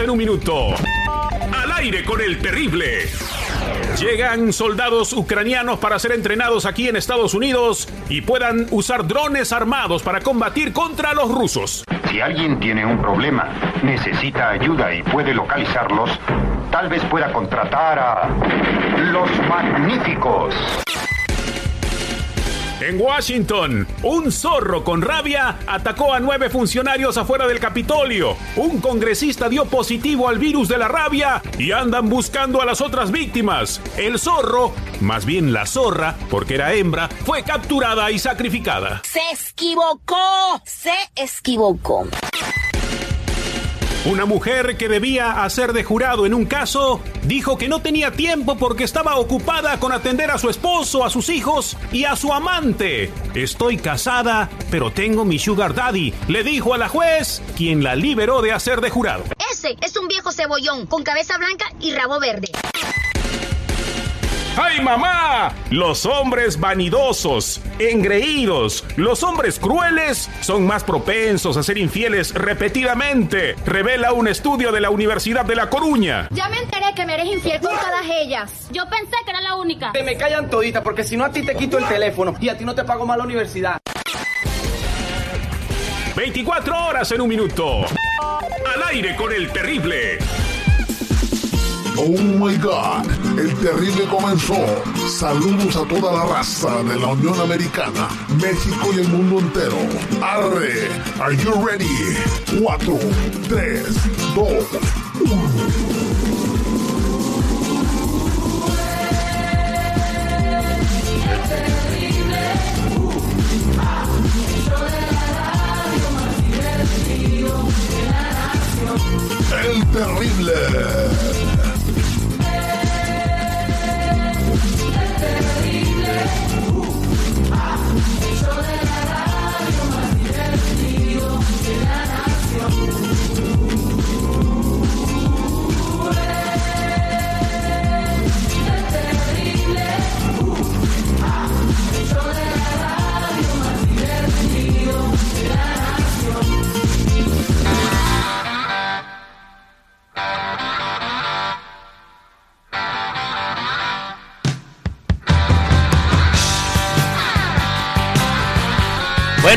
24 horas en un minuto. Al aire con el terrible. Llegan soldados ucranianos para ser entrenados aquí en Estados Unidos y puedan usar drones armados para combatir contra los rusos. Si alguien tiene un problema, necesita ayuda y puede localizarlos, tal vez pueda contratar a los magníficos. En Washington, un zorro con rabia atacó a nueve funcionarios afuera del Capitolio. Un congresista dio positivo al virus de la rabia y andan buscando a las otras víctimas. El zorro, más bien la zorra, porque era hembra, fue capturada y sacrificada. Se equivocó, se equivocó. Una mujer que debía hacer de jurado en un caso dijo que no tenía tiempo porque estaba ocupada con atender a su esposo, a sus hijos y a su amante. Estoy casada, pero tengo mi sugar daddy, le dijo a la juez, quien la liberó de hacer de jurado. Ese es un viejo cebollón con cabeza blanca y rabo verde. ¡Ay, mamá! Los hombres vanidosos, engreídos, los hombres crueles son más propensos a ser infieles repetidamente, revela un estudio de la Universidad de La Coruña. Ya me enteré que me eres infiel con todas ellas. Yo pensé que era la única. Te me callan todita, porque si no a ti te quito el teléfono y a ti no te pago más la universidad. 24 horas en un minuto. Al aire con el terrible. Oh my God, el terrible comenzó. Saludos a toda la raza de la Unión Americana, México y el mundo entero. Arre, are you ready? 4, 3, 2, 1. El terrible.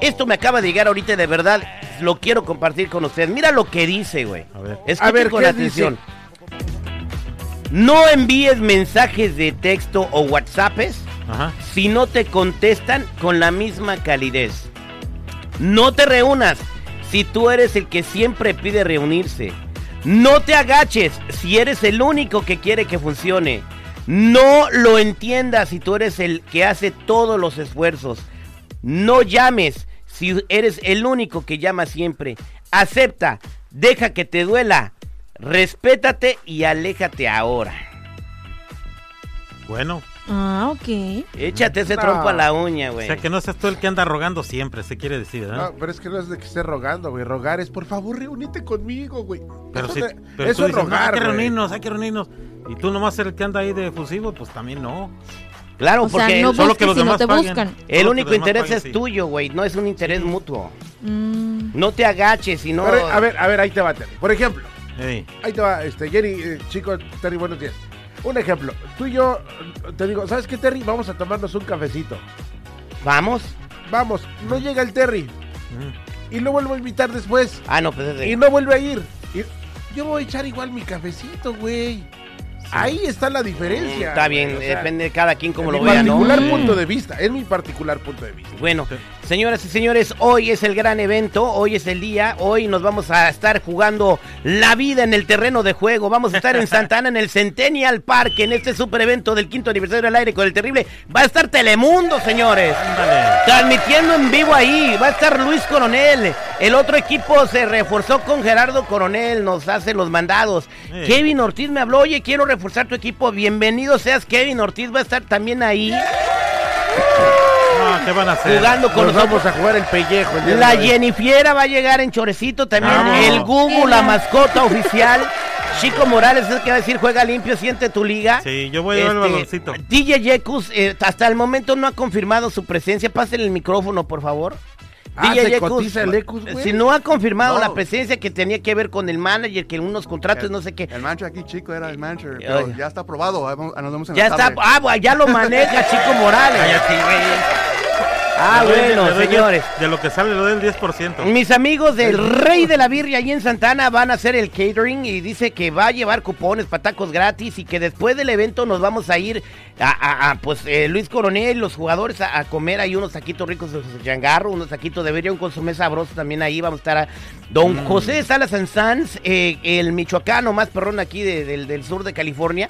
Esto me acaba de llegar ahorita y de verdad lo quiero compartir con ustedes. Mira lo que dice, güey. A ver. Escuchen A ver, con ¿qué atención. No envíes mensajes de texto o WhatsApps Ajá. si no te contestan con la misma calidez. No te reúnas si tú eres el que siempre pide reunirse. No te agaches si eres el único que quiere que funcione. No lo entiendas si tú eres el que hace todos los esfuerzos. No llames si eres el único que llama siempre. Acepta, deja que te duela. Respétate y aléjate ahora. Bueno, Ah, ok. Échate ese No. trompo a la uña, o güey. sea que no seas tú el que anda rogando siempre, se quiere decir, No, ¿verdad? pero es que no es de que esté rogando, güey. Rogar es, por favor, reúnete conmigo, güey. Pero eso si, de- pero eso tú es dices, no, rogar, hay que reunirnos, hay que reunirnos. Y tú nomás ser el que anda ahí de efusivo, pues también no. Claro, O sea, porque no el- solo que busques los si no te paguen. buscan. el Solo único interés paguen, es sí. tuyo, güey. No es un interés mutuo. Mm, No te agaches, sino... Pero, a ver, a ver, ahí te va, Terry. Por ejemplo, ahí te va, este, Jerry, eh, chico, Terry, buenos días. Un ejemplo, tú y yo, te digo, ¿sabes qué, Terry? Vamos a tomarnos un cafecito. Vamos. Vamos, no llega el Terry. mm. Y lo vuelvo a invitar después. Ah, no, pues es de- Y no vuelve a ir. Y yo voy a echar igual mi cafecito, güey. Ahí está la diferencia. Está bien, o sea, depende de cada quien como lo mi vea, ¿no? particular Mm. punto de vista, es mi particular punto de vista. Bueno, Señoras y señores, hoy es el gran evento, hoy es el día, hoy nos vamos a estar jugando la vida en el terreno de juego. Vamos a estar en Santana en el Centennial Park, en este super evento del quinto aniversario del aire con el terrible. Va a estar Telemundo, señores. Transmitiendo en vivo ahí. Va a estar Luis Coronel. El otro equipo se reforzó con Gerardo Coronel, nos hace los mandados. Sí. Kevin Ortiz me habló, oye, quiero reforzar tu equipo. Bienvenido seas, Kevin Ortiz va a estar también ahí. No, ¿qué van a hacer? Jugando con Nos nosotros. vamos a jugar el pellejo. el La. Jennifiera va a llegar en Chorecito también. Vamos. El Gugu, la mascota oficial. Chico Morales es el que va a decir juega limpio, siente tu liga. Sí, yo voy a llevar el Este, baloncito. DJ Yekus eh, hasta el momento no ha confirmado su presencia. Pásenle el micrófono, por favor. Ah, ¿se cotiza el Ecus, güey? si no ha confirmado No. la presencia que tenía que ver con el manager, que unos contratos, no sé qué. El manager aquí, chico, era el manager. Pero ya está aprobado. vamos- Nos vemos en Ya la está, tarde. ah, bueno, ya lo maneja Chico Morales. Ah, bueno, señores. De lo que sale le doy el 10%. Mis amigos del Rey de la Birria ahí en Santana van a hacer el catering y dice que va a llevar cupones para tacos gratis y que después del evento nos vamos a ir a, a- a, pues eh, Luis Coronel y los jugadores a, a comer ahí unos taquitos ricos de changarro, unos taquitos de birria, un consomé sabroso también ahí. Vamos a estar a Don Mm. José de Salas Sanz, eh, el michoacano más perrón aquí de- del, del sur de California.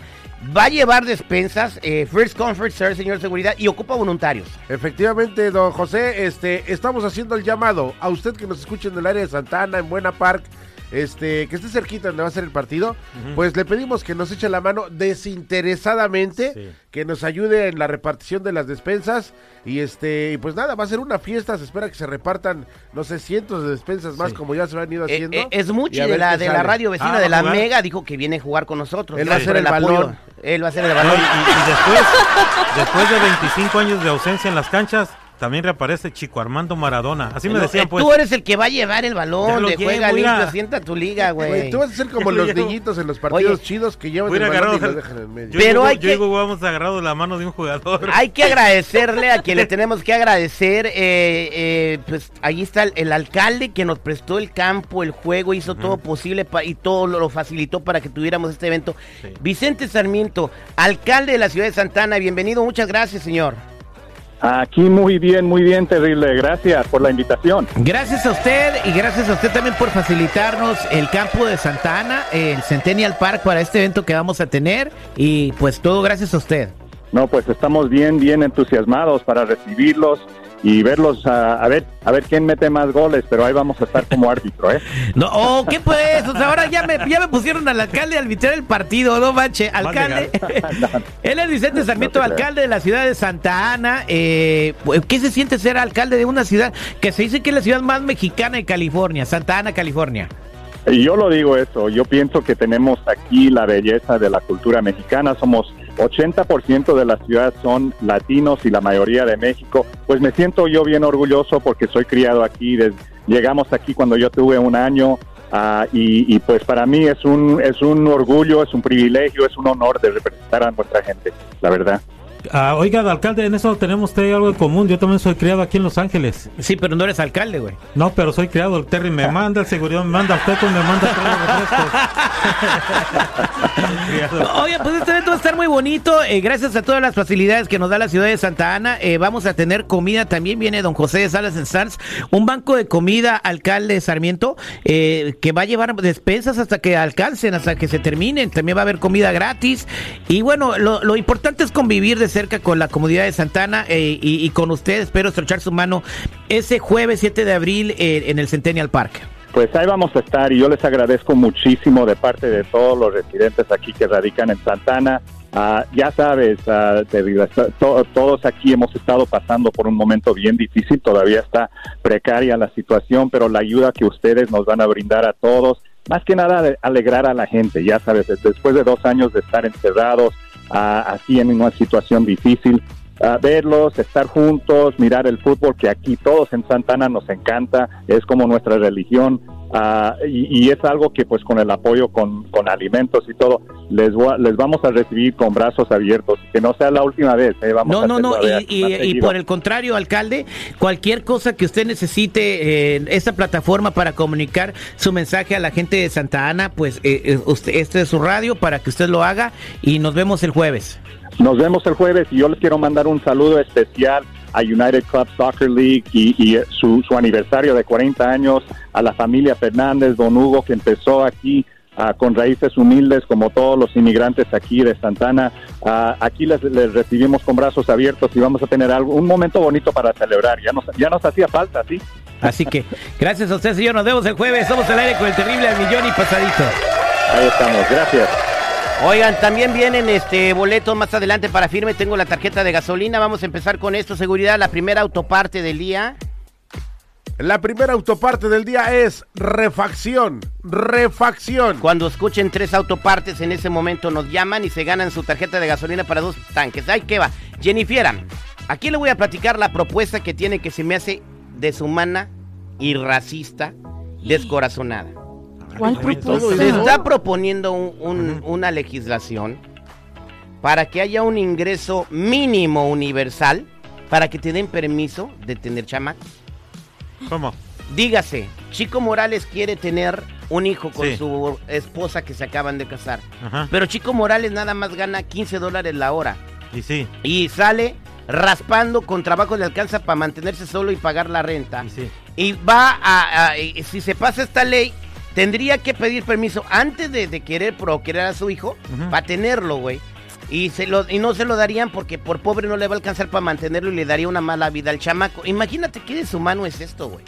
Va a llevar despensas, eh, first come, first serve, señor seguridad, y ocupa voluntarios. Efectivamente, don José, este, estamos haciendo el llamado a usted que nos escuche en el área de Santana, en Buena Park, este, que esté cerquita donde va a ser el partido, pues le pedimos que nos eche la mano desinteresadamente, Sí. que nos ayude en la repartición de las despensas y este, y pues nada, va a ser una fiesta, se espera que se repartan, no sé, cientos de despensas más Sí. como ya se han ido Eh, haciendo. eh, es mucho de la, de la radio vecina Ah, ¿va de la jugar? Mega, dijo que viene a jugar con nosotros. Él va a por el apoyo. balón. Él va a ser el No, balón. y, y después, después de 25 años de ausencia en las canchas, también reaparece Chico Armando Maradona. Así me decían, eh, pues. Tú eres el que va a llevar el balón de llevo, juega limpio, sienta tu liga, Güey, tú vas a ser como los niñitos en los partidos Oye, chidos que llevan el balón y lo el- dejan en medio. Yo, Pero hay yo que- vamos agarrados la mano de un jugador. Hay que agradecerle a quien le tenemos que agradecer. eh, eh, pues ahí está el, el alcalde que nos prestó el campo, el juego, hizo todo posible pa- y todo lo, lo facilitó para que tuviéramos este evento. Sí. Vicente Sarmiento, alcalde de la ciudad de Santana, bienvenido, muchas gracias, señor. Aquí muy bien, muy bien, terrible. Gracias por la invitación. Gracias a usted y gracias a usted también por facilitarnos el campo de Santa Ana, el Centennial Park para este evento que vamos a tener y pues todo gracias a usted. No, pues estamos bien, bien entusiasmados para recibirlos y verlos a, a ver, a ver quién mete más goles, pero ahí vamos a estar como árbitro, ¿eh? No, oh, ¿qué pues? O sea, ahora ya me, ya me pusieron al alcalde a arbitrar el partido, no manche, alcalde. Él es Vicente Sarmiento, No alcalde de la ciudad de Santa Ana. Eh, pues, ¿Qué se siente ser alcalde de una ciudad que se dice que es la ciudad más mexicana de California, Santa Ana, California? Y yo lo digo eso, yo pienso que tenemos aquí la belleza de la cultura mexicana, somos 80% de la ciudad son latinos y la mayoría de México, pues me siento yo bien orgulloso porque soy criado aquí, llegamos aquí cuando yo tuve un año ah, y, y pues para mí es un, es un orgullo, es un privilegio, es un honor de representar a nuestra gente, la verdad. Ah, oiga, alcalde, en eso tenemos usted algo en común. Yo también soy criado aquí en Los Ángeles. Sí, pero no eres alcalde, güey. No, pero soy criado. El Terry me manda, el seguridad me manda, usted me manda todos. Oye, pues este evento va a estar muy bonito. eh, gracias a todas las facilidades que nos da la ciudad de Santa Ana. eh, vamos a tener comida. También viene don José de Salas en Sanz. Un banco de comida, alcalde Sarmiento, eh, que va a llevar despensas hasta que alcancen, hasta que se terminen. También va a haber comida gratis. Y bueno, lo, lo importante es convivir de cerca con la comunidad de Santana eh, y, y con ustedes. Espero estrechar su mano ese jueves 7 de abril eh, en el Centennial Park. Pues ahí vamos a estar y yo les agradezco muchísimo de parte de todos los residentes aquí que radican en Santana. Ah, ya sabes, está- to- todos aquí hemos estado pasando por un momento bien difícil, todavía está precaria la situación, pero la ayuda que ustedes nos van a brindar a todos, más que nada alegrar a la gente, ya sabes, después de dos años de estar encerrados, así en una situación difícil, verlos, estar juntos, mirar el fútbol, que aquí todos en Santana nos encanta, es como nuestra religión, ah, y, y es algo que pues con el apoyo con, con alimentos y todo, les, a- les vamos a recibir con brazos abiertos, que no sea la última vez, eh, vamos No, a no, no, y, y- por el contrario, alcalde, cualquier cosa que usted necesite en esta plataforma para comunicar su mensaje a la gente de Santa Ana, pues eh, eh, usted, este es su radio para que usted lo haga y nos vemos el jueves. Nos vemos el jueves y yo les quiero mandar un saludo especial a United Club Soccer League y, y su, su aniversario de 40 años, a la familia Fernández, don Hugo, que empezó aquí ah, con raíces humildes como todos los inmigrantes aquí de Santana. Ah, aquí les, les recibimos con brazos abiertos y vamos a tener algo, un momento bonito para celebrar. Ya nos, ya nos hacía falta, ¿sí? Así que, gracias a usted, señor. Nos vemos el jueves. Somos al aire con el terrible al millón y pasadito. Ahí estamos, gracias. Oigan, también vienen este boletos más adelante para firme. Tengo la tarjeta de gasolina. Vamos a empezar con esto. Seguridad, la primera autoparte del día. La primera autoparte del día es refacción. Refacción. Cuando escuchen tres autopartes, en ese momento nos llaman y se ganan su tarjeta de gasolina para dos tanques. Ahí que va. Jennifer, aquí le voy a platicar la propuesta que tiene que se me hace deshumana y racista, descorazonada. ¿Cuál propuesta? Se está proponiendo un- un- una legislación para que haya un ingreso mínimo universal para que te den permiso de tener chamacos. ¿Cómo? Dígase, Chico Morales quiere tener un hijo con Sí. su esposa que se acaban de casar. Ajá. Pero Chico Morales nada más gana 15 dólares la hora. Y sí. Y sale raspando con trabajo le alcanza para mantenerse solo y pagar la renta. Y sí. Y va a, a- y si se pasa esta ley, tendría que pedir permiso antes de, de querer procrear a su hijo para tenerlo, güey. Y, se lo, y no se lo darían porque por pobre no le va a alcanzar para mantenerlo y le daría una mala vida al chamaco. Imagínate qué deshumano es esto, güey.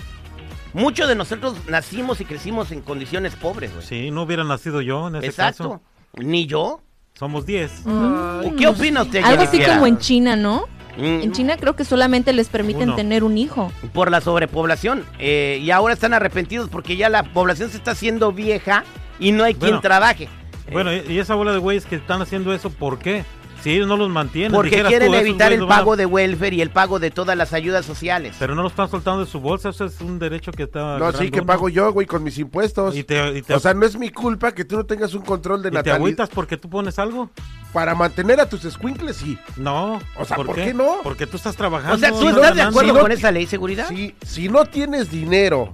Muchos de nosotros nacimos y crecimos en condiciones pobres, güey. Sí, no hubiera nacido yo en ese Exacto. caso. Ni yo. Somos 10. ¿O ¿Qué opina usted, Algo así como en China, ¿no? Mm, En China creo que solamente les permiten Uno. tener un hijo. por la sobrepoblación. Eh, y ahora están arrepentidos porque ya la población se está haciendo vieja y no hay quien trabaje. Bueno, y y esa bola de güeyes que están haciendo eso, ¿por qué? Si ellos no los mantienen. Porque dijeras quieren tú, evitar el a- pago de welfare y el pago de todas las ayudas sociales. Pero no lo están soltando de su bolsa, eso es un derecho que está... No, sí, que uno. pago yo, güey, con mis impuestos. Y te- y te- O sea, no es mi culpa que tú no tengas un control de ¿Y te natalidad. agüitas porque tú pones algo? Para mantener a tus escuincles, sí. No. O sea, ¿por qué no? Porque tú estás trabajando. O sea, ¿tú no estás de acuerdo con esa ley, seguridad? Si, si no tienes dinero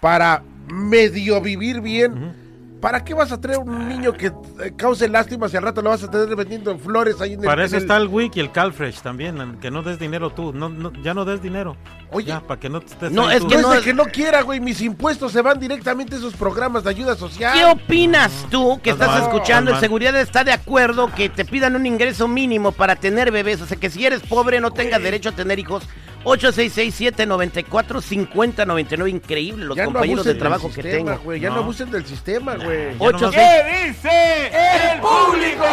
para medio vivir bien, ¿para qué vas a traer un niño que eh, cause lástima si al rato lo vas a tener vendiendo flores ahí en el... Para eso el- está el WIC y el Calfresh también, que no des dinero tú. No, no- ya no des dinero. Oye. Ya, para que no te estés No, es que No es no- de que no quiera, güey, mis impuestos se van directamente a esos programas de ayuda social. ¿Qué opinas tú que Estás escuchando? estás El seguridad está de acuerdo que te pidan un ingreso mínimo para tener bebés. O sea, que si eres pobre no tengas derecho a tener hijos. 866-794-5099. Increíble los Ya no compañeros de trabajo que tengo. güey, ya no. No. abusen del sistema, güey. Nomás- dice el público?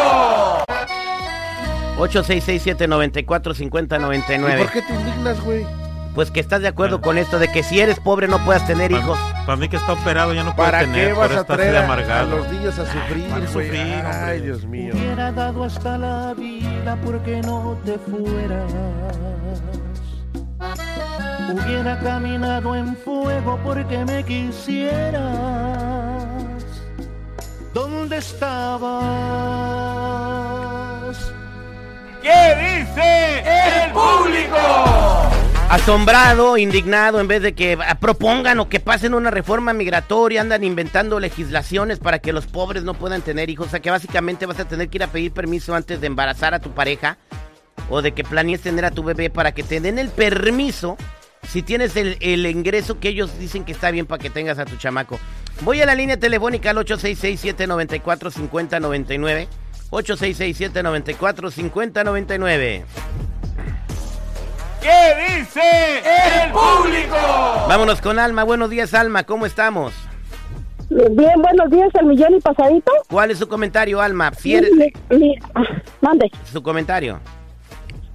866-794-5099. ¿Y por qué te indignas, güey? Pues que estás de acuerdo con esto de que si eres pobre no puedas tener hijos. Para mí que está operado ya no puede ¿Para tener. qué por vas a traer de a, a los niños a sufrir, Van a güey? sufrir, hombre. Ay, Dios mío. Hubiera dado hasta la vida porque no te fueras. Hubiera caminado en fuego porque me quisieras. ¿Dónde estabas? ¿Qué dice el público? Asombrado, indignado, en vez de que ah, propongan o que pasen una reforma migratoria, andan inventando legislaciones para que los pobres no puedan tener hijos. O sea que básicamente vas a tener que ir a pedir permiso antes de embarazar a tu pareja o de que planees tener a tu bebé para que te den el permiso si tienes el, el ingreso que ellos dicen que está bien para que tengas a tu chamaco. Voy a la línea telefónica al 866-794-5099. 866-794-5099. ¿Qué dice el público? Vámonos con Alma. Buenos días, Alma. ¿Cómo estamos? Bien, buenos días, el millón y pasadito. ¿Cuál es su comentario, Alma? Si eres- Mi, mi- ah, mande. Su comentario.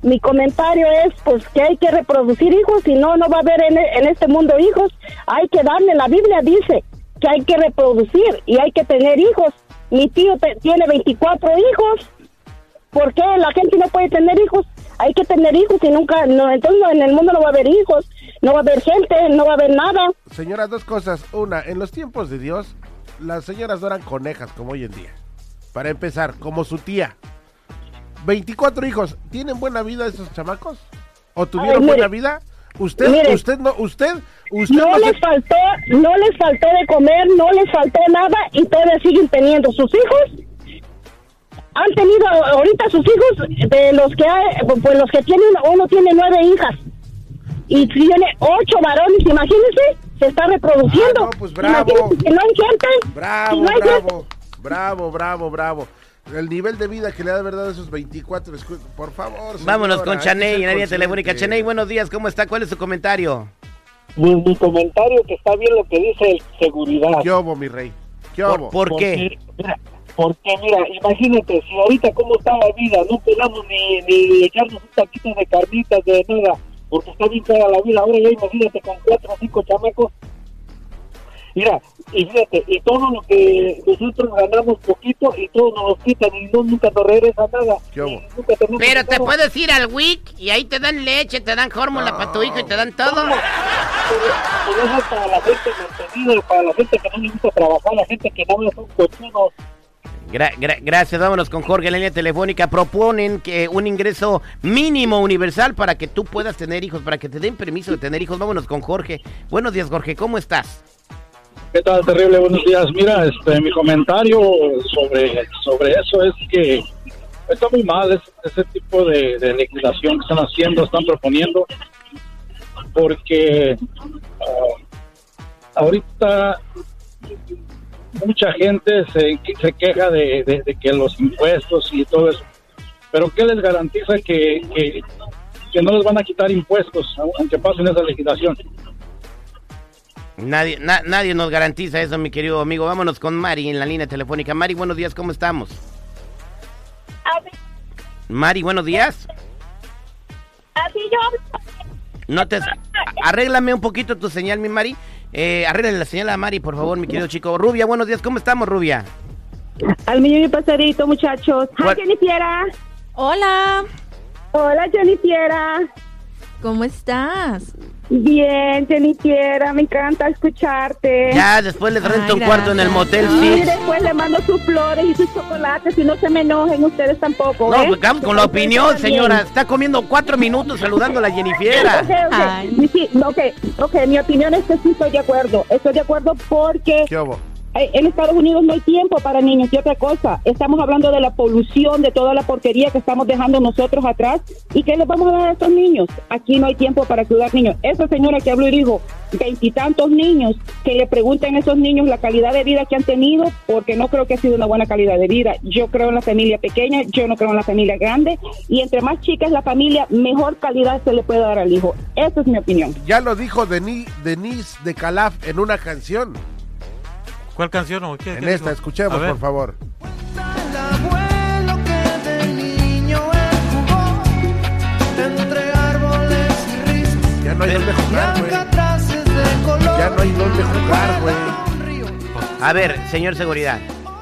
Mi comentario es pues que hay que reproducir hijos, si no, no va a haber en, en este mundo hijos. Hay que darle, la Biblia dice que hay que reproducir y hay que tener hijos. Mi tío te- tiene 24 hijos. ¿Por qué la gente no puede tener hijos? Hay que tener hijos y nunca, no, entonces en el mundo no va a haber hijos, no va a haber gente, no va a haber nada. Señora, dos cosas. Una, en los tiempos de Dios, las señoras no eran conejas como hoy en día. Para empezar, como su tía. 24 hijos. ¿Tienen buena vida esos chamacos? ¿O tuvieron buena vida? Usted, usted no, usted, usted no no se- les faltó, no les faltó de comer, no les faltó nada y todavía siguen teniendo sus hijos. Han tenido ahorita sus hijos de los que hay, pues los que tienen, uno tiene nueve hijas. Y si tiene ocho varones, imagínense, se está reproduciendo. Ah, no, pues bravo. Imagínense que no hay gente. Bravo, si no hay gente, bravo, bravo, bravo, bravo. El nivel de vida que le da de verdad a esos 24, escu- por favor. Vámonos señora, con hay que Chaney en consciente. telefónica. Chaney, buenos días, ¿cómo está? ¿Cuál es su comentario? Mi, mi comentario que está bien lo que dice el seguridad. ¿Qué mi rey? ¿Qué obo? Porque, mira, porque mira, imagínate, si ahorita cómo está la vida, no podamos ni, ni echarnos un taquito de carnitas, de nada, porque está bien cara la vida. Ahora ya imagínate con cuatro o cinco chamacos. Mira, y fíjate, y todo lo que nosotros ganamos poquito y todo nos lo quitan y no, nunca nos regresa nada. Nunca Pero te nada. puedes ir al WIC y ahí te dan leche, te dan fórmula para tu hijo y te dan todo. Pero eso es para la gente mantenida, para la gente que no le gusta trabajar, la gente que no es un cochudo. Gra- gra- gracias, vámonos con Jorge en la línea telefónica. Proponen que un ingreso mínimo universal para que tú puedas tener hijos, para que te den permiso de tener hijos. Vámonos con Jorge. Buenos días, Jorge, ¿cómo estás? ¿Qué tal? Terrible, buenos días. Mira, este, mi comentario sobre, sobre eso es que está muy mal es- ese tipo de, de legislación que están haciendo, están proponiendo, porque ah, ahorita mucha gente se, se queja de, de- de que los impuestos y todo eso, pero ¿qué les garantiza que, que, que no les van a quitar impuestos, aunque pasen esa legislación? Nadie, na- nadie nos garantiza eso, mi querido amigo. Vámonos con Mari en la línea telefónica. Mari, buenos días, ¿cómo estamos? Mari, buenos días. Así yo No te... Arréglame un poquito tu señal, mi Mari. Eh, arréglale la señal a Mari, por favor, mi querido chico. Rubia, buenos días, ¿cómo estamos, Rubia? Al millón y pasadito, muchachos. ¿Cuál- Hi, Jennifiera. Hola. Hola, Jennifiera. ¿Cómo estás? Bien, Jennifiera, me encanta escucharte. Ya, después les rento Ay, un cuarto en el motel Y Six. después le mando sus flores y sus chocolates y no se me enojen ustedes tampoco. No, ¿eh? pues con la opinión, también. señora. Está comiendo cuatro minutos saludando a la Jennifiera. Ok, ok. Sí, no, ok, ok, mi opinión es que sí estoy de acuerdo. Estoy de acuerdo porque ¿Qué obo? Eh, en Estados Unidos no hay tiempo para niños. Y otra cosa, estamos hablando de la polución, de toda la porquería que estamos dejando nosotros atrás. ¿Y qué les vamos a dar a estos niños? Aquí no hay tiempo para cuidar niños. Esa señora que habló y dijo, veintitantos niños, que le pregunten a esos niños la calidad de vida que han tenido, porque no creo que ha sido una buena calidad de vida. Yo creo en la familia pequeña, yo no creo en la familia grande. Y entre más chica es la familia, mejor calidad se le puede dar al hijo. Esa es mi opinión. Ya lo dijo Denis, Denise de Calaf en una canción. ¿Cuál canción o qué? En qué esta, dijo? escuchemos, por favor. Entre árboles y risas. Ya no hay dónde jugar, güey. Ya no hay dónde jugar, güey. A ver, señor seguridad.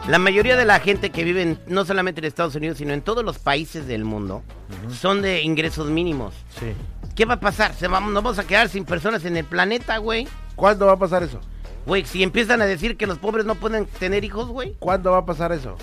La mayoría de la gente que vive en- no solamente en Estados Unidos, sino en todos los países del mundo, son de ingresos mínimos. Sí. ¿Qué va a pasar? ¿Se vamos, ¿Nos vamos a quedar sin personas en el planeta, güey? ¿Cuándo va a pasar eso? Güey, si empiezan a decir que los pobres no pueden tener hijos, güey. ¿Cuándo va a pasar eso?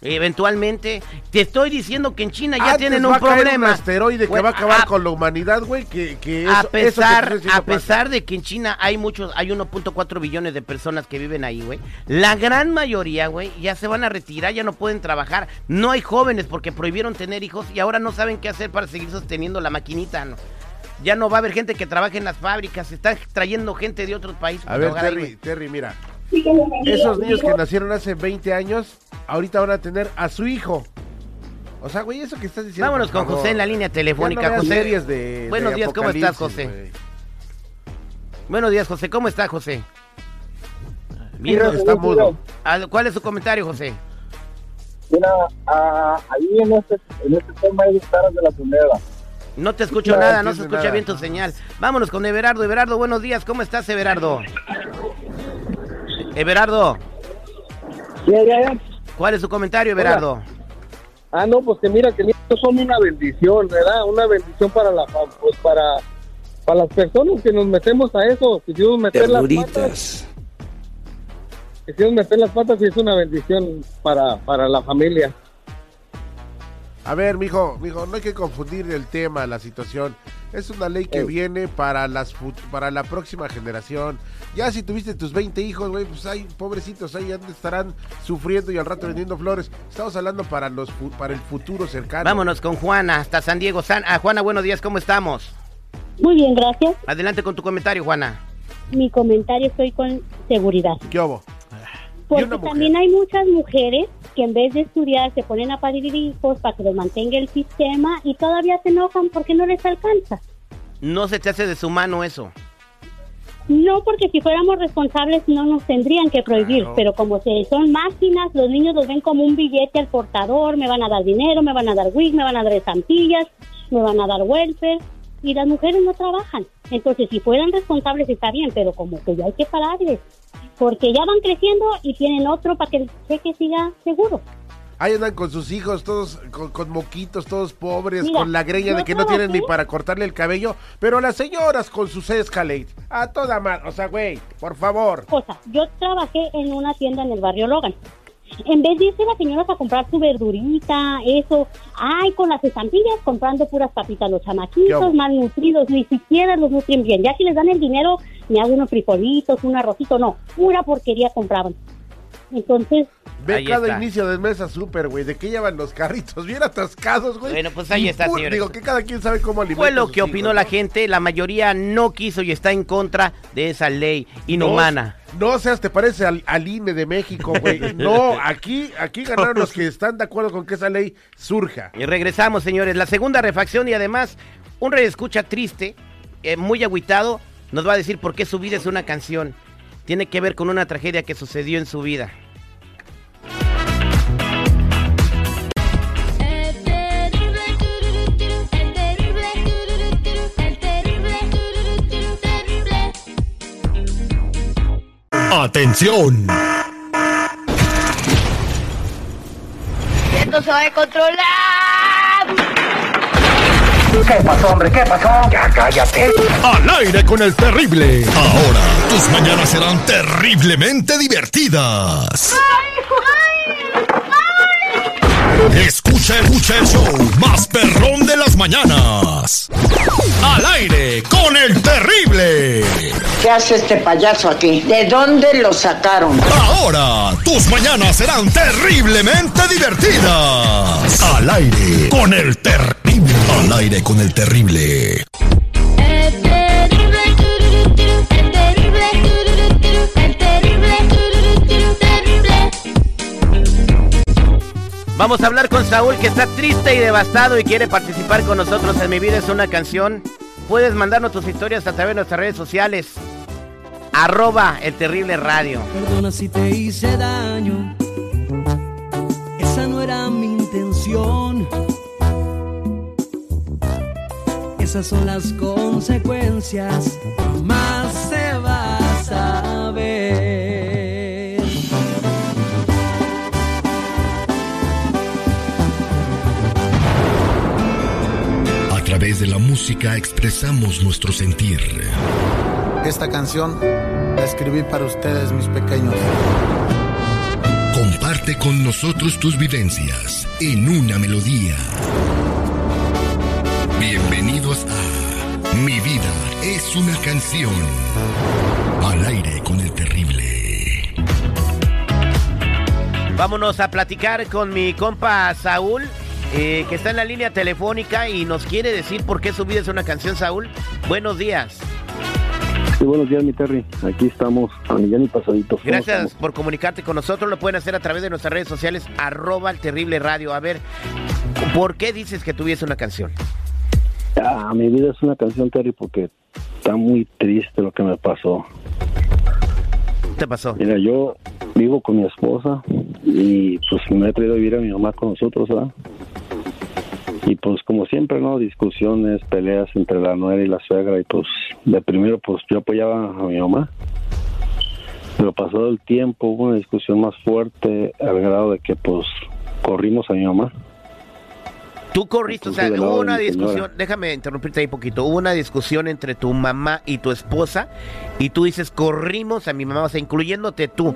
Eventualmente, te estoy diciendo que en China ya Antes tienen va un a caer problema. un asteroide que va a acabar a- con la humanidad, güey, que, que eso, a eso que pesar, a pesar de que en China hay muchos, hay 1.4 billones de personas que viven ahí, güey. La gran mayoría, güey, ya se van a retirar, ya no pueden trabajar. No hay jóvenes porque prohibieron tener hijos y ahora no saben qué hacer para seguir sosteniendo la maquinita, ¿no? Ya no va a haber gente que trabaje en las fábricas, se están trayendo gente de otros países. A para ver, trabajar ahí, Terry. Terry, mira. Esos niños que nacieron hace 20 años, ahorita van a tener a su hijo. O sea, güey, eso que estás diciendo. Vámonos con. José en la línea telefónica, no José. series de- Buenos de días, ¿cómo estás, José? Buenos días, José. ¿Cómo está, José? Mira, está mudo. ¿Cuál es su comentario, José? Mira, ah, ahí en este, en este tema hay dos caras de la moneda. No te escucho No nada, no se escucha nada. bien tu señal. Vámonos con Everardo. Everardo, buenos días. ¿Cómo estás, Everardo? Everardo. Ya, ya, ya. ¿Cuál es su comentario, Everardo? Ah, no, pues que mira que niños son una bendición, ¿verdad? Una bendición para la fa- pues para para las personas que nos metemos a eso, que Dios meter las patas. Que Dios meter las patas y es una bendición para, para la familia. A ver, mijo, mijo, no hay que confundir el tema, la situación. Es una ley que viene para las fut- para la próxima generación. Ya si tuviste tus 20 hijos, güey, pues hay pobrecitos, ahí estarán sufriendo y al rato vendiendo flores. Estamos hablando para los para el futuro cercano. Vámonos con Juana hasta San Diego. San... Ah, Juana, buenos días. ¿Cómo estamos? Muy bien, gracias. Adelante con tu comentario, Juana. Mi comentario estoy con seguridad. ¿Qué hubo? Porque también hay muchas mujeres que en vez de estudiar se ponen a parir hijos para que los mantenga el sistema y todavía se enojan porque no les alcanza. No se te hace de su mano eso. No, porque si fuéramos responsables no nos tendrían que prohibir, pero como se son máquinas, los niños los ven como un billete al portador, me van a dar dinero, me van a dar wig, me van a dar estampillas, me van a dar welfare, y las mujeres no trabajan. Entonces, si fueran responsables está bien, pero como que ya hay que pararles, porque ya van creciendo y tienen otro para que el cheque siga seguro. Ahí andan con sus hijos, todos con, con moquitos, todos pobres, Mira, con la greña de que no tienen ni para cortarle el cabello, pero las señoras con sus Escalade, a toda madre, o sea, güey, por favor. Cosa, yo trabajé en una tienda en el barrio Logan. En vez de irse las señoras a comprar su verdurita, eso, ay, con las estampillas comprando puras papitas, los ¿Qué chamaquitos malnutridos, ni siquiera los nutren bien. Ya si les dan el dinero, me hago unos frijolitos, un arrocito, no, pura porquería compraban. Entonces, Ve Ahí cada está. inicio de mesa súper, güey, de que llevan los carritos bien atascados, güey. Bueno, pues ahí Y está. Digo que cada quien sabe cómo alimentar. Fue lo que opinó la gente. La mayoría no quiso y está en contra de esa ley inhumana. No, no seas, te parece al, al INE de México, güey. No, aquí, aquí ganaron los que están de acuerdo con que esa ley surja. Y regresamos, señores. La segunda refacción y además un escucha triste, eh, muy agüitado, nos va a decir por qué su vida es una canción. Tiene que ver con una tragedia que sucedió en su vida. Atención. Esto se va a controlar. ¿Qué pasó, hombre? ¿Qué pasó? Ya cállate. Al aire con el terrible. Ahora tus mañanas serán terriblemente divertidas. Escucha, escucha el show más perrón de las mañanas. Al aire con el terrible. ¿Qué hace este payaso aquí? ¿De dónde lo sacaron? Ahora tus mañanas serán terriblemente divertidas. Al aire con el terrible. Al aire con el terrible. Vamos a hablar con Saúl que está triste y devastado y quiere participar con nosotros en Mi Vida es una canción. Puedes mandarnos tus historias a través de nuestras redes sociales. Arroba el terrible radio. Perdona si te hice daño. Esa no era mi intención. Esas son las consecuencias. Más se va a saber. Través de la música expresamos nuestro sentir. Esta canción la escribí para ustedes, mis pequeños. Comparte con nosotros tus vivencias en una melodía. Bienvenidos a Mi vida es una canción. Al aire con el terrible. Vámonos a platicar con mi compa Saúl, eh, que está en la línea telefónica y nos quiere decir por qué su vida es una canción, Saúl. Buenos días. Sí, buenos días, mi Terry. Aquí estamos, a millón y pasadito. ¿Cómo Gracias estamos? por comunicarte con nosotros. Lo pueden hacer a través de nuestras redes sociales, arroba el terrible radio. A ver, ¿por qué dices que tuviese una canción? Ah, mi vida es una canción, Terry, porque está muy triste lo que me pasó. ¿Qué te pasó? Mira, yo vivo con mi esposa y pues me he traído a vivir a mi mamá con nosotros, ¿verdad? Y pues como siempre, ¿no? Discusiones, peleas entre la nuera y la suegra y pues de primero pues yo apoyaba a mi mamá. Pero pasado el tiempo hubo una discusión más fuerte al grado de que pues corrimos a mi mamá. Tú corriste, o sea, hubo una discusión, déjame interrumpirte ahí poquito, hubo una discusión entre tu mamá y tu esposa y tú dices, corrimos a mi mamá, o sea, incluyéndote tú,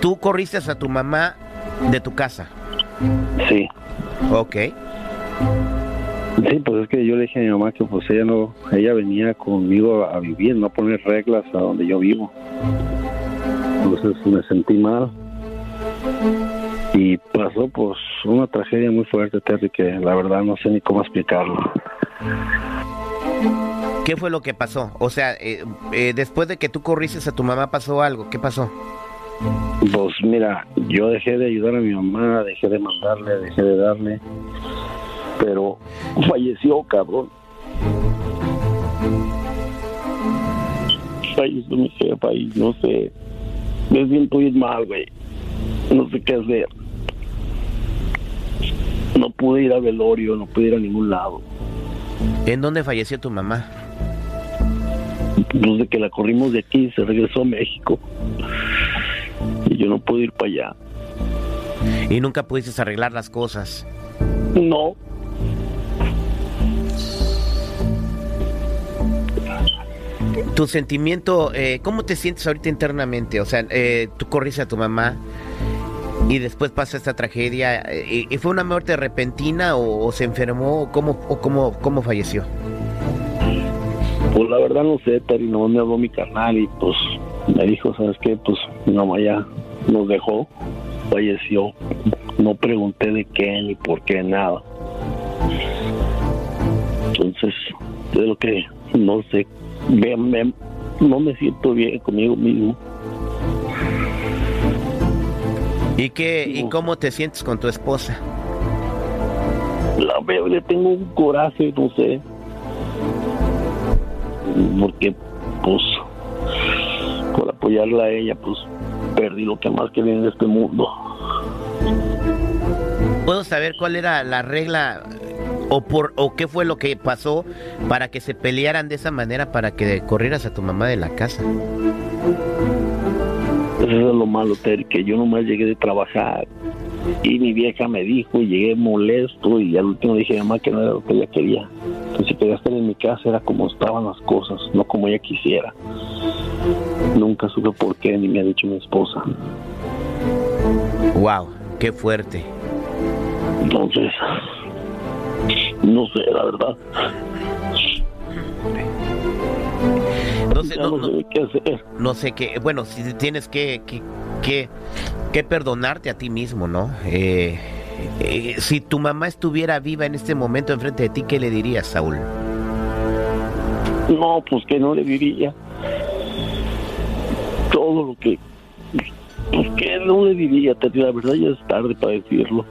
tú corriste a tu mamá de tu casa. Sí. Ok. Sí, pues es que yo le dije a mi mamá que pues ella no, ella venía conmigo a vivir, no a poner reglas a donde yo vivo. Entonces me sentí mal. Y pasó pues una tragedia muy fuerte, Terry, que la verdad no sé ni cómo explicarlo. ¿Qué fue lo que pasó? O sea, eh, eh, después de que tú corriste a tu mamá, ¿pasó algo? ¿Qué pasó? Pues mira, yo dejé de ayudar a mi mamá, dejé de mandarle, dejé de darle, pero falleció, cabrón. Falleció mi jefa y no sé, me siento bien mal, güey. No sé qué hacer. No pude ir a velorio, no pude ir a ningún lado. ¿En dónde falleció tu mamá? Desde que la corrimos de aquí, se regresó a México. Y yo no pude ir para allá. Y nunca pudiste arreglar las cosas. No. Tu sentimiento, eh, ¿cómo te sientes ahorita internamente? O sea, eh, tú corriste a tu mamá y después pasa esta tragedia. eh, ¿Y fue una muerte repentina o, se enfermó? ¿O cómo, o cómo, cómo falleció? Pues la verdad no sé, Terry, no me habló mi carnal y pues me dijo, ¿sabes qué? Pues mi mamá ya nos dejó, falleció. No pregunté de qué ni por qué, nada. Entonces, es lo que no sé, me- me- no me siento bien conmigo mismo. ¿Y qué y cómo te sientes con tu esposa? La veo, le tengo un coraje, no sé. Porque, pues, por apoyarla a ella, pues, perdí lo que más quería en este mundo. ¿Puedo saber cuál era la regla o por o qué fue lo que pasó para que se pelearan de esa manera para que corrieras a tu mamá de la casa? Eso es lo malo, Terry, que yo nomás llegué de trabajar y mi vieja me dijo y llegué molesto y al último dije a mamá que no era lo que ella quería. Que si quería estar en mi casa era como estaban las cosas, no como ella quisiera. Nunca supe por qué ni me ha dicho mi esposa. Wow, qué fuerte. Entonces, no sé, la verdad. No sé, no, no- qué hacer. no sé qué, bueno, si tienes que, que, que, que perdonarte a ti mismo, ¿no? Eh, eh, si tu mamá estuviera viva en este momento enfrente de ti, ¿qué le dirías, Saúl? No, pues que no le diría todo lo que... Pues que no le diría, la verdad ya es tarde para decirlo.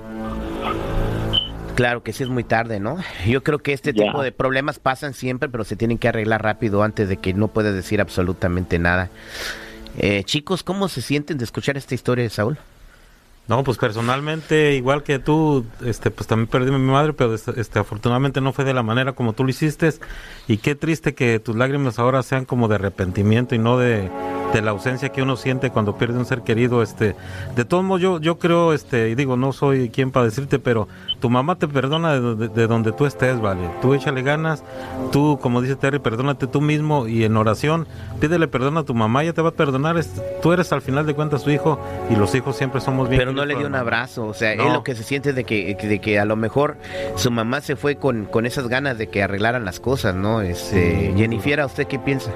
Claro que sí es muy tarde, ¿no? Yo creo que este Ya. tipo de problemas pasan siempre, pero se tienen que arreglar rápido antes de que no pueda decir absolutamente nada. Eh, chicos, ¿cómo se sienten de escuchar esta historia de Saúl? No, pues personalmente, igual que tú, este, pues también perdí a mi madre, pero este, este, afortunadamente no fue de la manera como tú lo hiciste. Y qué triste que tus lágrimas ahora sean como de arrepentimiento y no de, de la ausencia que uno siente cuando pierde un ser querido. Este, de todos modos, yo, yo creo, este, y digo, no soy quien para decirte, pero tu mamá te perdona de, donde- de donde tú estés, vale. Tú échale ganas, tú, como dice Terry, perdónate tú mismo y en oración, pídele perdón a tu mamá, ella te va a perdonar. Es- tú eres al final de cuentas su hijo y los hijos siempre somos bien. Pero no le dio un abrazo, o sea, No. es lo que se siente de que, de que a lo mejor su mamá se fue con, con esas ganas de que arreglaran las cosas, ¿no? Es, eh, Jennifer, ¿a usted qué piensa?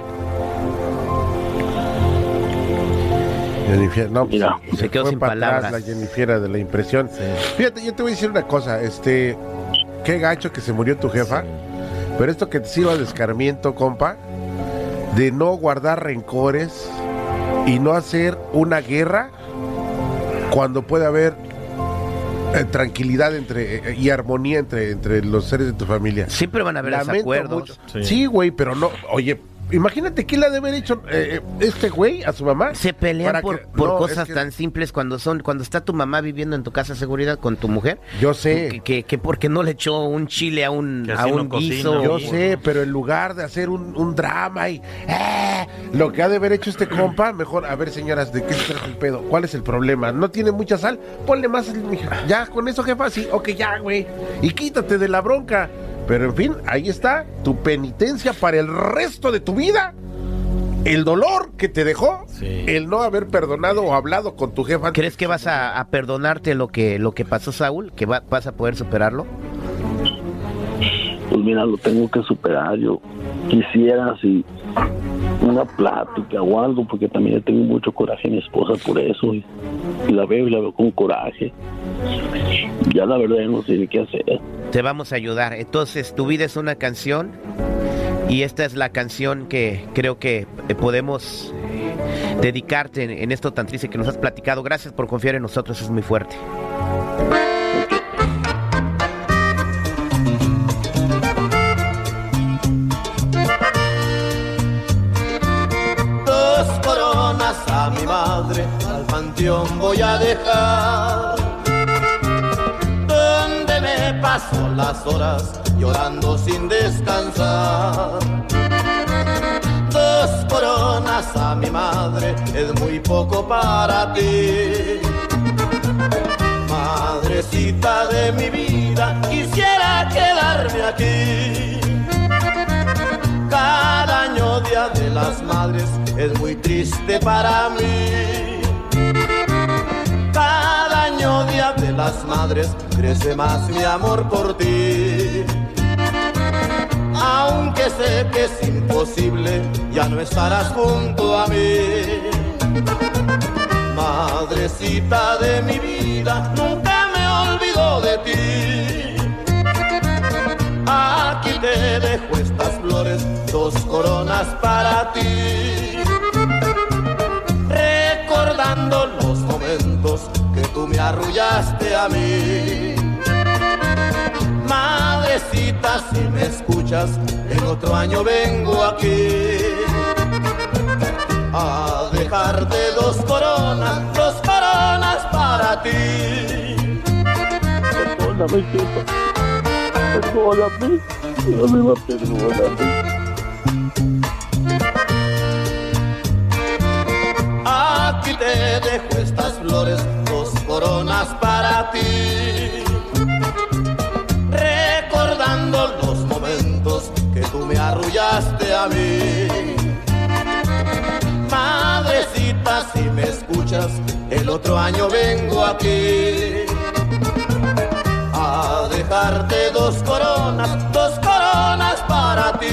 Jennifer, no, pues, Se quedó fue sin para atrás palabras. la Jennifer de la impresión. Fíjate, yo te voy a decir una cosa, este, qué gacho que se murió tu jefa, pero esto que te sirva de escarmiento, compa, de no guardar rencores y no hacer una guerra cuando puede haber eh, tranquilidad entre eh, y armonía entre, entre los seres de tu familia. Siempre van a haber Lamento desacuerdos. mucho. Sí. Sí, güey, pero no, oye, imagínate qué le ha de haber hecho eh, este güey a su mamá. Se pelean por, que- por no, es cosas que- tan simples cuando son cuando está tu mamá viviendo en tu casa de seguridad con tu mujer. Yo sé. Que, que, que porque no le echó un chile a un, a no un guiso. Yo sé, pero en lugar de hacer un, un drama y ¡eh! lo que ha de haber hecho este compa, mejor, a ver señoras, ¿de qué se trata el pedo? ¿Cuál es el problema? ¿No tiene mucha sal? Ponle más, mija. ya, con eso jefa, sí, ok, ya, güey. Y quítate de la bronca. Pero en fin, ahí está tu penitencia para el resto de tu vida. El dolor que te dejó, el no haber perdonado o hablado con tu jefa. ¿Crees que vas a, a perdonarte lo que lo que pasó Saúl? ¿Que va- vas a poder superarlo? Pues mira, lo tengo que superar. Yo quisiera así una plática o algo, porque también tengo mucho coraje a mi esposa por eso. Y, la veo y la veo con coraje. Ya la verdad no sé qué hacer. Te vamos a ayudar. Entonces, tu vida es una canción Y esta es la canción que creo que eh, podemos eh, dedicarte en esto tan triste que nos has platicado. Gracias por confiar en nosotros, es muy fuerte. Voy a dejar. Donde me paso las horas llorando sin descansar. Dos coronas a mi madre es muy poco para ti. Madrecita de mi vida, quisiera quedarme aquí. Cada año Día de las Madres es muy triste para mí. Año Día de las Madres crece más mi amor por ti. Aunque sé que es imposible, ya no estarás junto a mí. Madrecita de mi vida, nunca me olvido de ti. Aquí te dejo estas flores, dos coronas para ti. Arrullaste a mí. Madrecita, si me escuchas, en otro año vengo aquí. A dejarte dos coronas, dos coronas para ti. Perdóname, jefa. Perdóname. Perdóname, perdóname. Aquí te dejo estas flores, el otro año vengo aquí. A dejarte dos coronas, dos coronas para ti.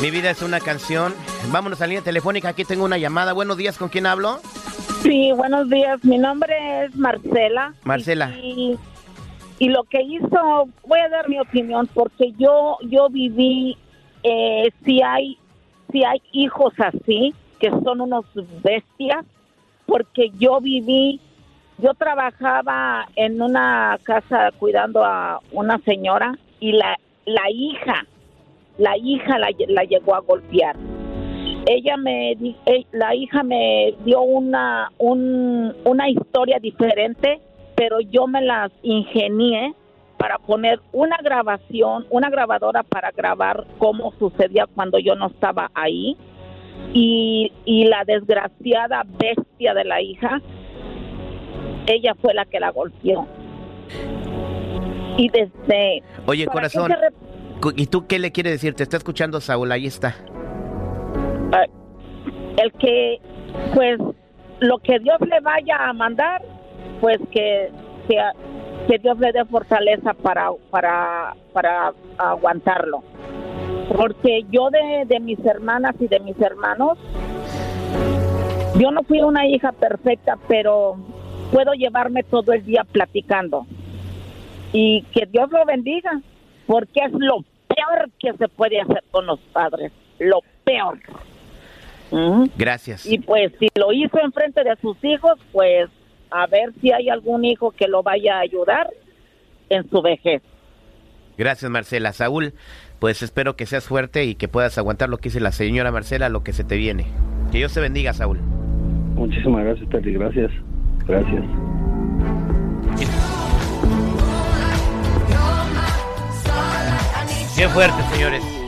Mi vida es una canción. Vámonos a línea telefónica. Aquí tengo una llamada. Buenos días, ¿con quién hablo? Sí, buenos días. Mi nombre es Marcela. Marcela. Y, y lo que hizo, voy a dar mi opinión porque yo yo viví eh, si hay si hay hijos así que son unos bestias porque yo viví yo trabajaba en una casa cuidando a una señora y la la hija la hija la, la llegó a golpear ella me eh, la hija me dio una un- una historia diferente pero yo me las ingenié para poner una grabación una grabadora para grabar cómo sucedía cuando yo no estaba ahí y, y la desgraciada bestia de la hija ella fue la que la golpeó y desde Oye, corazón. ¿Y tú qué le quieres decir? Te está escuchando Saúl, ahí está. El que pues lo que Dios le vaya a mandar pues que que, que Dios le dé fortaleza para para para aguantarlo. Porque yo de, de mis hermanas y de mis hermanos yo no fui una hija perfecta pero puedo llevarme todo el día platicando. Y que Dios lo bendiga porque es lo peor que se puede hacer con los padres lo peor Gracias. y pues si lo hizo enfrente de sus hijos, pues a ver si hay algún hijo que lo vaya a ayudar en su vejez. Gracias, Marcela. Saúl, pues espero que seas fuerte y que puedas aguantar lo que dice la señora Marcela, lo que se te viene. Que Dios te bendiga, Saúl. Muchísimas gracias, Terry. Gracias. Gracias. Qué fuerte, señores.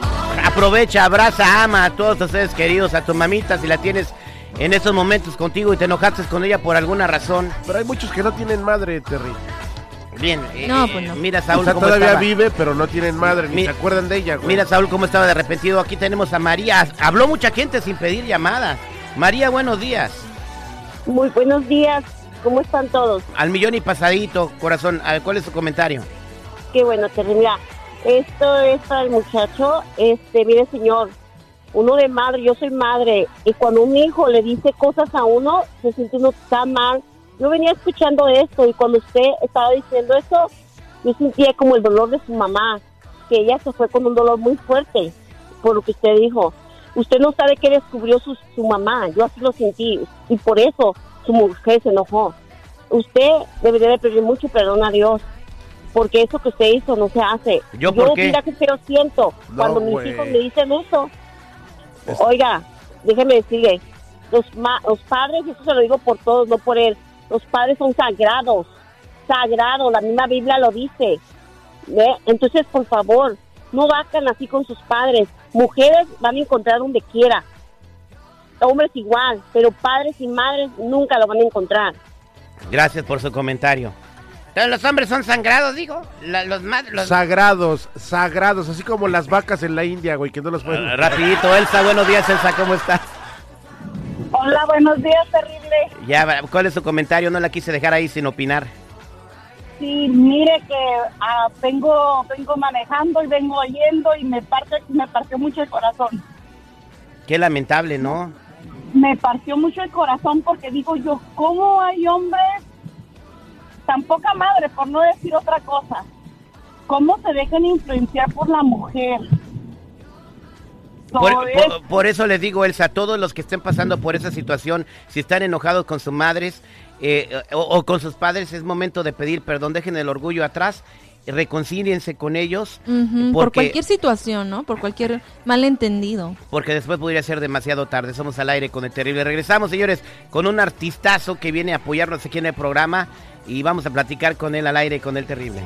Aprovecha, abraza, ama a todos ustedes queridos, a tu mamita si la tienes en esos momentos contigo y te enojaste con ella por alguna razón. Pero hay muchos que no tienen madre, Terry. Bien, eh, No, eh, pues no. mira Saúl o sea, cómo todavía estaba. vive, pero no tienen madre, ni Mi- se acuerdan de ella, güey. Mira Saúl cómo estaba de arrepentido. Aquí tenemos a María. Habló mucha gente sin pedir llamadas. María, buenos días. Muy buenos días. ¿Cómo están todos? Al millón y pasadito, corazón. A ver, ¿Cuál es su comentario? Qué bueno, Terry. Mira, esto es para el muchacho. Este, mire, señor, uno de madre, yo soy madre, y cuando un hijo le dice cosas a uno, se siente uno tan mal. Yo venía escuchando esto y cuando usted estaba diciendo eso, yo sentía como el dolor de su mamá, que ella se fue con un dolor muy fuerte por lo que usted dijo. Usted no sabe qué descubrió su, su mamá, yo así lo sentí, y por eso su mujer se enojó. Usted debería de pedir mucho perdón a Dios, porque eso que usted hizo no se hace. ¿Yo qué? mira que yo siento No, cuando mis hijos me dicen eso. Oiga, déjeme decirle, los, ma- los padres, y eso se lo digo por todos, no por él, los padres son sagrados, sagrados, la misma Biblia lo dice. ¿ve? Entonces, por favor, no vacan así con sus padres. Mujeres van a encontrar donde quiera. Hombres igual, pero padres y madres nunca lo van a encontrar. Gracias por su comentario. Entonces, los hombres son sangrados, digo. La- los ma- los- Sagrados, sagrados, así como las vacas en la India, güey, que no los pueden... Ah, Rapidito, Elsa, buenos días, Elsa, ¿cómo estás? Hola, buenos días, terrible. Ya, ¿cuál es su comentario? No la quise dejar ahí sin opinar. Sí, mire que ah, vengo, vengo manejando y vengo oyendo y me parte, me partió mucho el corazón. Qué lamentable, ¿no? Me partió mucho el corazón porque digo yo, ¿cómo hay hombres tan poca madre, por no decir otra cosa? ¿Cómo se dejan influenciar por la mujer? Por, eso les digo, Elsa, a todos los que estén pasando por esa situación, si están enojados con sus madres eh, o, o con sus padres, es momento de pedir perdón, dejen el orgullo atrás, reconcíliense con ellos, Por porque, cualquier situación, ¿no? Por cualquier malentendido. porque después podría ser demasiado tarde. Somos al aire con el terrible. Regresamos, señores, con un artistazo que viene a apoyarnos aquí en el programa y vamos a platicar con él al aire con el terrible.